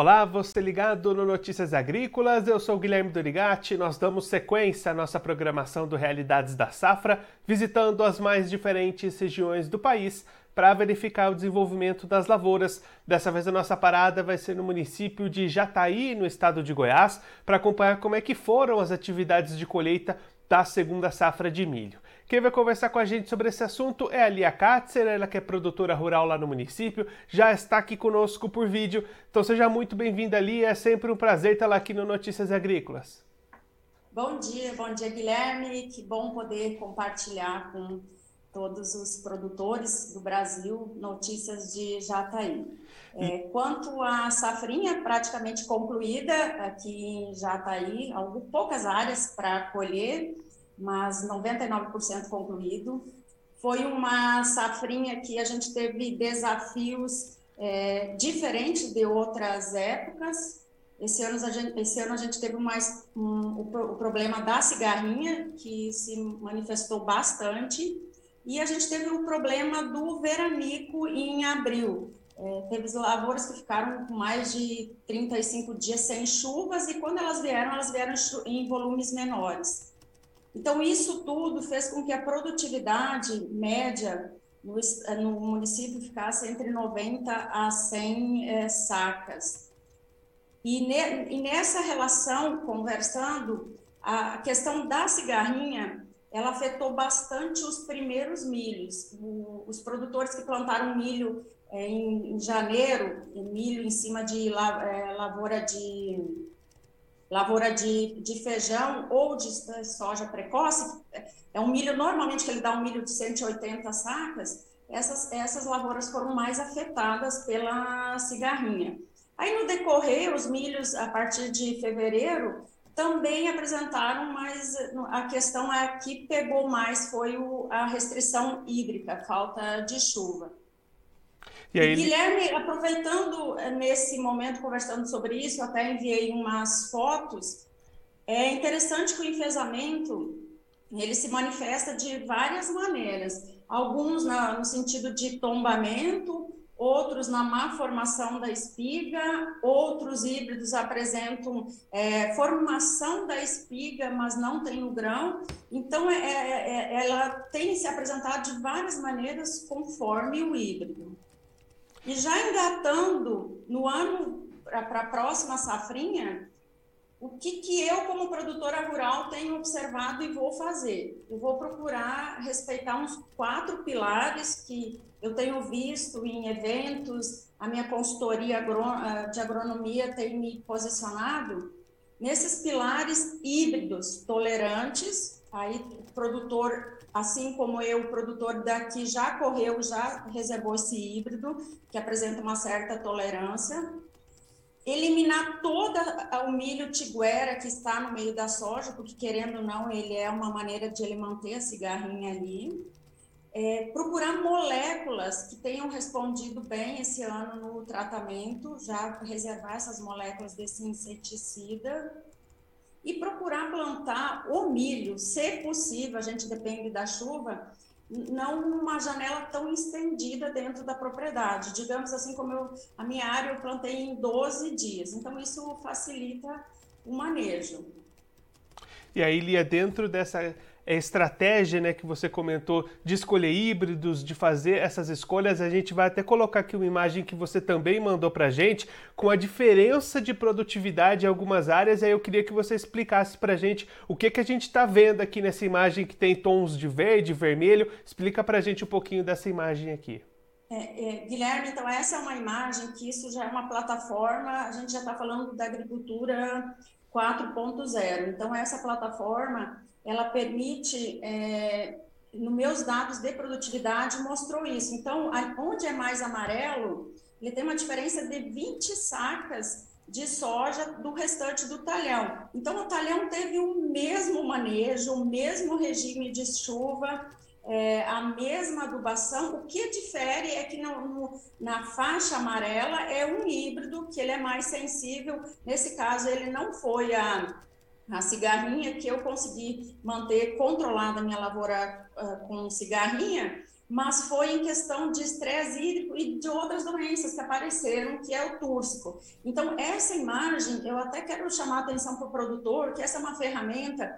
Olá, você ligado no Notícias Agrícolas, eu sou Guilherme Dorigati. Nós damos sequência à nossa programação do Realidades da Safra, visitando as mais diferentes regiões do país para verificar o desenvolvimento das lavouras. Dessa vez a nossa parada vai ser no município de Jataí, no estado de Goiás, para acompanhar como é que foram as atividades de colheita da segunda safra de milho. Quem vai conversar com a gente sobre esse assunto é a Lia Katzer, ela que é produtora rural lá no município, já está aqui conosco por vídeo. Então seja muito bem-vinda, Lia, é sempre um prazer tê-la aqui no Notícias Agrícolas. Bom dia, bom dia, Guilherme. Que bom poder compartilhar com todos os produtores do Brasil notícias de Jataí. É, quanto à safrinha praticamente concluída aqui em Jataí, algumas poucas áreas para colher, mas 99% concluído. Foi uma safrinha que a gente teve desafios é, diferentes de outras épocas. Esse ano a gente, esse ano a gente teve mais um, o, o problema da cigarrinha, que se manifestou bastante, e a gente teve o problema do veranico em abril. É, teve lavouras que ficaram com mais de 35 dias sem chuvas, e quando elas vieram, elas vieram em volumes menores. Então, isso tudo fez com que a produtividade média no, no município ficasse entre 90 a 100 é, sacas. E, ne, e, nessa relação, conversando, a questão da cigarrinha, ela afetou bastante os primeiros milhos. O, os produtores que plantaram milho é, em, em, janeiro, milho em cima de la, é, lavoura de lavoura de, de feijão ou de soja precoce, é um milho, normalmente que ele dá um milho de 180 sacas, essas, essas lavouras foram mais afetadas pela cigarrinha. Aí no decorrer, os milhos, a partir de fevereiro, também apresentaram, mas a questão é que pegou mais foi o, a restrição hídrica, falta de chuva. E aí, Guilherme, aproveitando eh, nesse momento, conversando sobre isso, até enviei umas fotos. É interessante que o enfesamento ele se manifesta de várias maneiras. Alguns na, no sentido de tombamento, outros na má formação da espiga, outros híbridos apresentam é, formação da espiga, mas não tem o grão. Então, é, é, é ela tem se apresentado de várias maneiras conforme o híbrido. E já engatando no ano para a próxima safrinha, o que, que eu, como produtora rural, tenho observado e vou fazer? Eu vou procurar respeitar uns quatro pilares que eu tenho visto em eventos, a minha consultoria de agronomia tem me posicionado nesses pilares híbridos tolerantes, aí o produtor assim como eu, o produtor daqui já correu, já reservou esse híbrido, que apresenta uma certa tolerância. Eliminar toda o milho tiguera que está no meio da soja, porque querendo ou não, ele é uma maneira de ele manter a cigarrinha ali. É, procurar moléculas que tenham respondido bem esse ano no tratamento, já reservar essas moléculas desse inseticida e procurar plantar o milho, se possível, a gente depende da chuva, não uma janela tão estendida dentro da propriedade. Digamos assim, como eu, a minha área eu plantei em 12 dias, então isso facilita o manejo. E aí, Lia, dentro dessa estratégia né, que você comentou de escolher híbridos, de fazer essas escolhas, a gente vai até colocar aqui uma imagem que você também mandou para gente, com a diferença de produtividade em algumas áreas, e aí eu queria que você explicasse para gente o que, que a gente está vendo aqui nessa imagem que tem tons de verde, vermelho, explica para gente um pouquinho dessa imagem aqui. É, é, Guilherme, então essa é uma imagem que isso já é uma plataforma, a gente já está falando da agricultura 4.0. Então essa plataforma ela permite, é, nos meus dados de produtividade, mostrou isso. Então, onde é mais amarelo, ele tem uma diferença de 20 sacas de soja do restante do talhão. Então, o talhão teve o mesmo manejo, o mesmo regime de chuva, é, a mesma adubação. O que difere é que no, no, na faixa amarela é um híbrido que ele é mais sensível. Nesse caso, ele não foi a a cigarrinha que eu consegui manter controlada a minha lavoura uh, com cigarrinha, mas foi em questão de estresse hídrico e de outras doenças que apareceram, que é o túrcico. Então, essa imagem, eu até quero chamar a atenção para o produtor, que essa é uma ferramenta,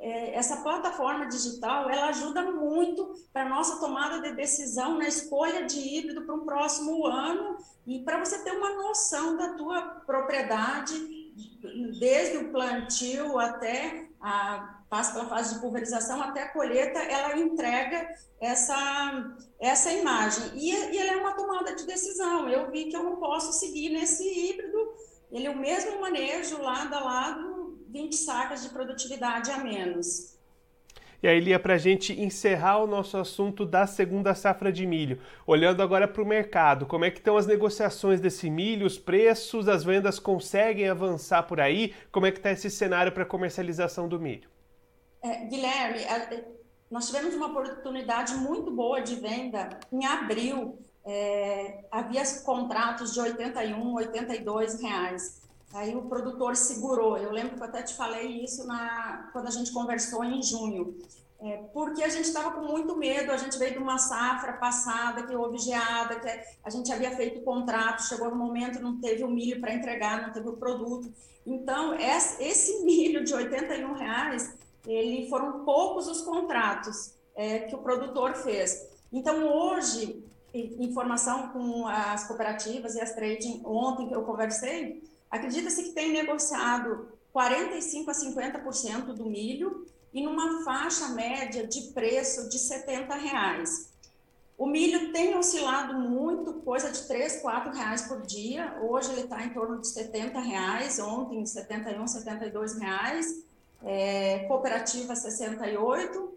é, essa plataforma digital, ela ajuda muito para a nossa tomada de decisão na escolha de híbrido para um próximo ano e para você ter uma noção da tua propriedade, desde o plantio até a passa pela fase de pulverização até a colheita, ela entrega essa, essa imagem. E, e ele é uma tomada de decisão. Eu vi que eu não posso seguir nesse híbrido, ele é o mesmo manejo, lado a lado, 20 sacas de produtividade a menos. E aí, Lia, para a gente encerrar o nosso assunto da segunda safra de milho, olhando agora para o mercado, como é que estão as negociações desse milho, os preços, as vendas conseguem avançar por aí? Como é que está esse cenário para comercialização do milho? É, Guilherme, a, nós tivemos uma oportunidade muito boa de venda em abril. É, havia contratos de 81, 82 reais. Aí o produtor segurou. Eu lembro que eu até te falei isso na, quando a gente conversou em junho. É, porque a gente estava com muito medo, a gente veio de uma safra passada que houve geada, que a gente havia feito contrato, chegou no momento, não teve o milho para entregar, não teve o produto. Então, esse milho de 81 reais, ele foram poucos os contratos é, que o produtor fez. Então, hoje, informação com as cooperativas e as trading, ontem que eu conversei, acredita-se que tem negociado 45% a 50% do milho e numa faixa média de preço de 70 reais. O milho tem oscilado muito, coisa de 3, 4 reais por dia. Hoje ele está em torno de 70 reais, ontem 71, 72 reais é, cooperativa 68,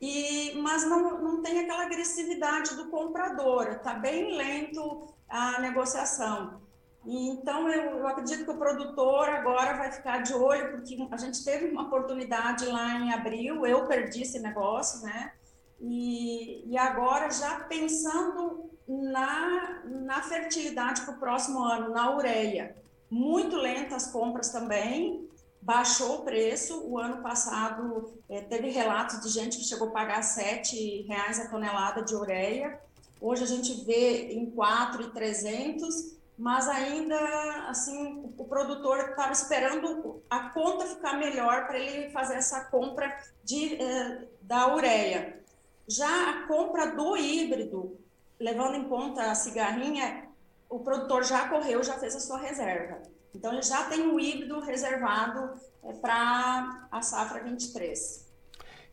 e, mas não, não tem aquela agressividade do comprador, está bem lento a negociação. Então, eu, eu, acredito que o produtor agora vai ficar de olho, porque a gente teve uma oportunidade lá em abril, eu perdi esse negócio, né? E, e agora, já pensando na, na fertilidade para o próximo ano, na ureia. Muito lenta as compras também, baixou o preço. O ano passado é, teve relatos de gente que chegou a pagar R$ reais a tonelada de ureia. Hoje a gente vê em 4,300, mas ainda assim o produtor estava esperando a conta ficar melhor para ele fazer essa compra de, é, da ureia. Já a compra do híbrido, levando em conta a cigarrinha, o produtor já correu, já fez a sua reserva. Então, ele já tem um híbrido reservado é, para a safra 23.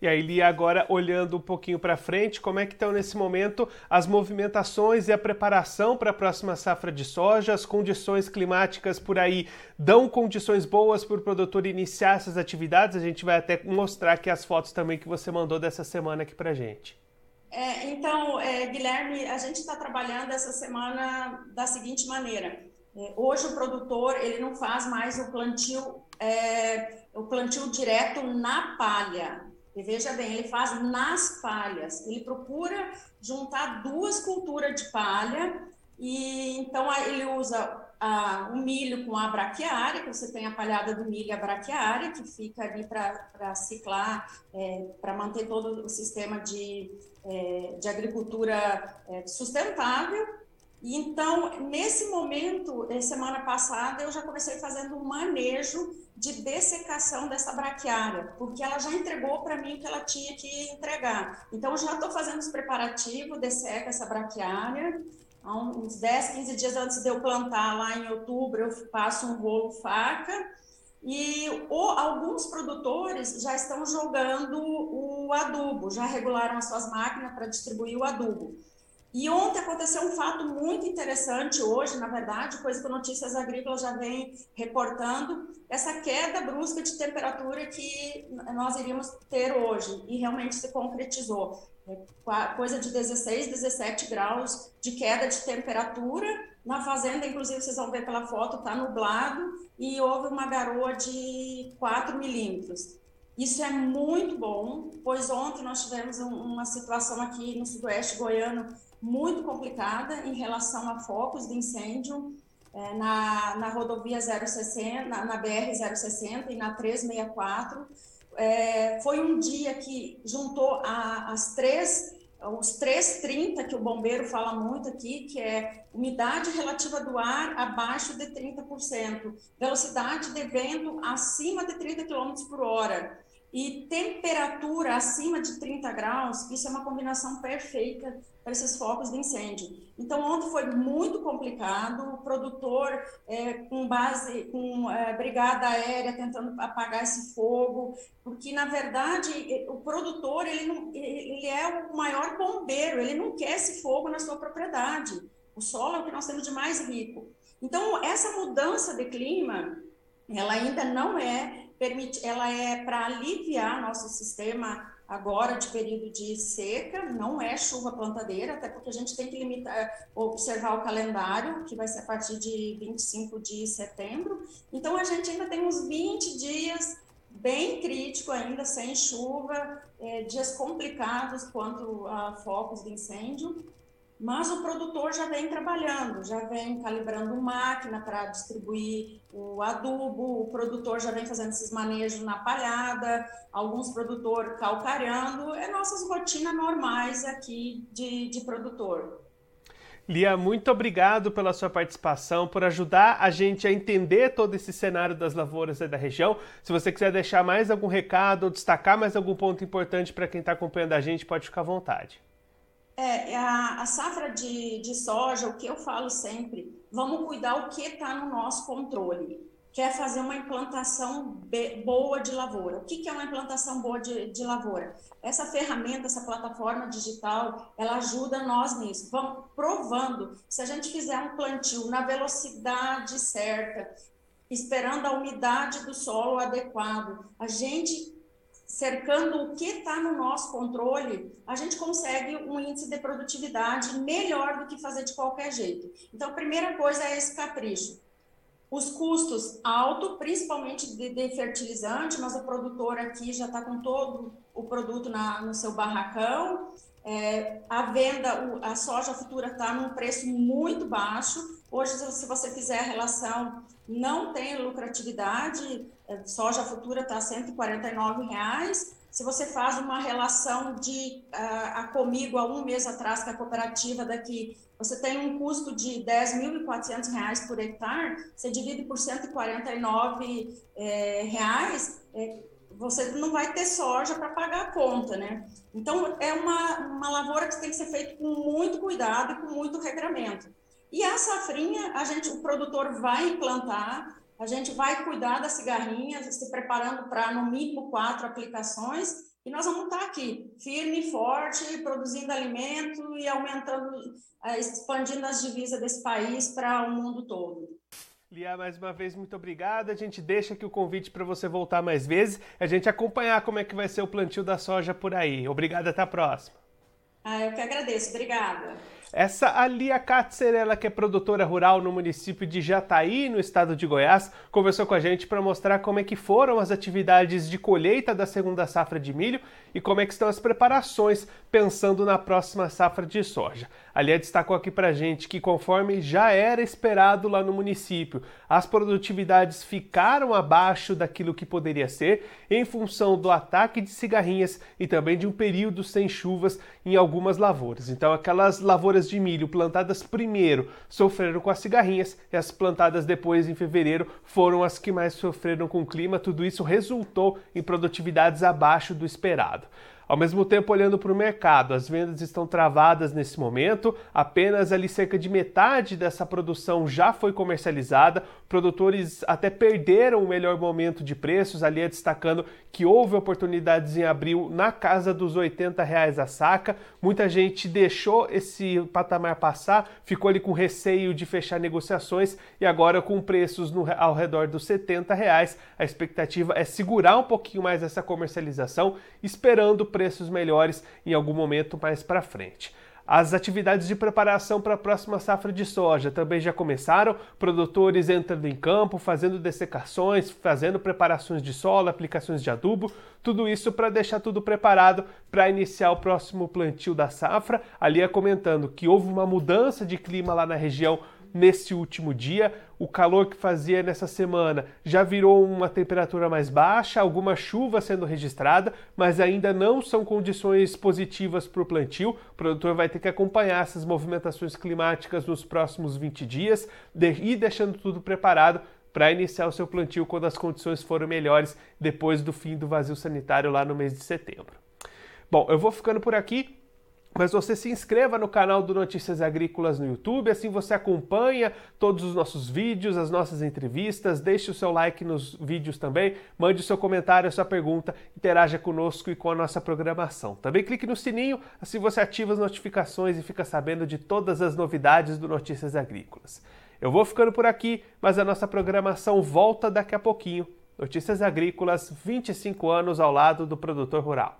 E aí, Lia, agora olhando um pouquinho para frente, como é que estão nesse momento as movimentações e a preparação para a próxima safra de soja? As condições climáticas por aí dão condições boas para o produtor iniciar essas atividades? A gente vai até mostrar aqui as fotos também que você mandou dessa semana aqui para gente. É, então, é, Guilherme, a gente está trabalhando essa semana da seguinte maneira. É, hoje o produtor ele não faz mais o plantio, é, o plantio direto na palha. E veja bem, ele faz nas palhas. Ele procura juntar duas culturas de palha e então ele usa o milho com a braquiária, que você tem a palhada do milho e a braquiária, que fica ali para ciclar, é, para manter todo o sistema de, é, de agricultura é, sustentável. Então, nesse momento, semana passada, eu já comecei fazendo um manejo de dessecação dessa braquiária, porque ela já entregou para mim o que ela tinha que entregar. Então, já estou fazendo os preparativos, desseca essa braquiária. Há uns 10, 15 dias antes de eu plantar, lá em outubro, eu passo um rolo faca. E o, alguns produtores já estão jogando o adubo, já regularam as suas máquinas para distribuir o adubo. E ontem aconteceu um fato muito interessante, hoje, na verdade, coisa que o Notícias Agrícolas já vem reportando, essa queda brusca de temperatura que nós iríamos ter hoje, e realmente se concretizou. É, coisa de 16, 17 graus de queda de temperatura. Na fazenda, inclusive, vocês vão ver pela foto, está nublado, e houve uma garoa de 4 milímetros. Isso é muito bom, pois ontem nós tivemos uma situação aqui no sudoeste goiano muito complicada em relação a focos de incêndio é, na, na rodovia 060, na, na BR-060 e na 364. É, foi um dia que juntou a, as três os 330 que o bombeiro fala muito aqui, que é umidade relativa do ar abaixo de 30%, velocidade de vento acima de 30 km por hora e temperatura acima de 30 graus, isso é uma combinação perfeita para esses focos de incêndio. Então, ontem foi muito complicado, o produtor é, com base, com é, brigada aérea tentando apagar esse fogo, porque, na verdade, o produtor, ele, não, ele é o maior bombeiro, ele não quer esse fogo na sua propriedade. O solo é o que nós temos de mais rico. Então, essa mudança de clima, ela ainda não é permite, ela é para aliviar nosso sistema agora de período de seca, não é chuva plantadeira, até porque a gente tem que limitar, observar o calendário, que vai ser a partir de 25 de setembro. Então a gente ainda tem uns 20 dias bem crítico ainda, sem chuva, é, dias complicados quanto a focos de incêndio, mas o produtor já vem trabalhando, já vem calibrando máquina para distribuir o adubo, o produtor já vem fazendo esses manejos na palhada, alguns produtores calcareando, é nossas rotinas normais aqui de, de produtor. Lia, muito obrigado pela sua participação, por ajudar a gente a entender todo esse cenário das lavouras da região. Se você quiser deixar mais algum recado ou destacar mais algum ponto importante para quem está acompanhando a gente, pode ficar à vontade. É, a, a safra de, de soja, o que eu falo sempre, vamos cuidar o que está no nosso controle. Quer fazer uma implantação be, boa de lavoura. O que, que é uma implantação boa de, de lavoura? Essa ferramenta, essa plataforma digital, ela ajuda nós nisso. Vamos provando. Se a gente fizer um plantio na velocidade certa, esperando a umidade do solo adequado, a gente cercando o que está no nosso controle, a gente consegue um índice de produtividade melhor do que fazer de qualquer jeito. Então, a primeira coisa é esse capricho. Os custos altos, principalmente de, de fertilizante, mas o produtor aqui já está com todo o produto na, no seu barracão. É, a venda, a soja futura está num preço muito baixo. Hoje, se você fizer a relação, não tem lucratividade, é, soja futura está 149 reais. Se você faz uma relação de a, a comigo há um mês atrás, que a cooperativa daqui, você tem um custo de R$ 10.400 por hectare, você divide por R$ 149, é, reais, é, você não vai ter soja para pagar a conta, né? Então, é uma, uma lavoura que tem que ser feita com muito cuidado e com muito regramento. E a safrinha, a gente, o produtor vai implantar, a gente vai cuidar da cigarrinha, se preparando para no mínimo quatro aplicações, e nós vamos estar aqui, firme e forte, produzindo alimento e aumentando, eh, expandindo as divisas desse país para o mundo todo. Lia, mais uma vez, muito obrigado. A gente deixa aqui o convite para você voltar mais vezes, a gente acompanhar como é que vai ser o plantio da soja por aí. Obrigado, até a próxima. Ah, eu que agradeço. Obrigada. Essa Alia Katzer, ela que é produtora rural no município de Jataí, no estado de Goiás, conversou com a gente para mostrar como é que foram as atividades de colheita da segunda safra de milho e como é que estão as preparações pensando na próxima safra de soja. Ali destacou aqui para gente que conforme já era esperado lá no município, as produtividades ficaram abaixo daquilo que poderia ser em função do ataque de cigarrinhas e também de um período sem chuvas em algumas lavouras. Então aquelas lavouras de milho plantadas primeiro sofreram com as cigarrinhas e as plantadas depois em fevereiro foram as que mais sofreram com o clima. Tudo isso resultou em produtividades abaixo do esperado. Ao mesmo tempo, olhando para o mercado, as vendas estão travadas nesse momento, apenas ali cerca de metade dessa produção já foi comercializada. Produtores até perderam o melhor momento de preços, ali é destacando que houve oportunidades em abril na casa dos 80 reais a saca. Muita gente deixou esse patamar passar, ficou ali com receio de fechar negociações e agora com preços no, ao redor dos 70 reais, a expectativa é segurar um pouquinho mais essa comercialização, esperando preços melhores em algum momento mais para frente. As atividades de preparação para a próxima safra de soja também já começaram, produtores entrando em campo, fazendo dessecações, fazendo preparações de solo, aplicações de adubo, tudo isso para deixar tudo preparado para iniciar o próximo plantio da safra. Ali é comentando que houve uma mudança de clima lá na região nesse último dia. O calor que fazia nessa semana já virou uma temperatura mais baixa, alguma chuva sendo registrada, mas ainda não são condições positivas para o plantio. O produtor vai ter que acompanhar essas movimentações climáticas nos próximos 20 dias e deixando tudo preparado para iniciar o seu plantio quando as condições forem melhores depois do fim do vazio sanitário lá no mês de setembro. Bom, eu vou ficando por aqui. Mas você se inscreva no canal do Notícias Agrícolas no YouTube, assim você acompanha todos os nossos vídeos, as nossas entrevistas, deixe o seu like nos vídeos também, mande o seu comentário, a sua pergunta, interaja conosco e com a nossa programação. Também clique no sininho, assim você ativa as notificações e fica sabendo de todas as novidades do Notícias Agrícolas. Eu vou ficando por aqui, mas a nossa programação volta daqui a pouquinho. Notícias Agrícolas, 25 anos ao lado do produtor rural.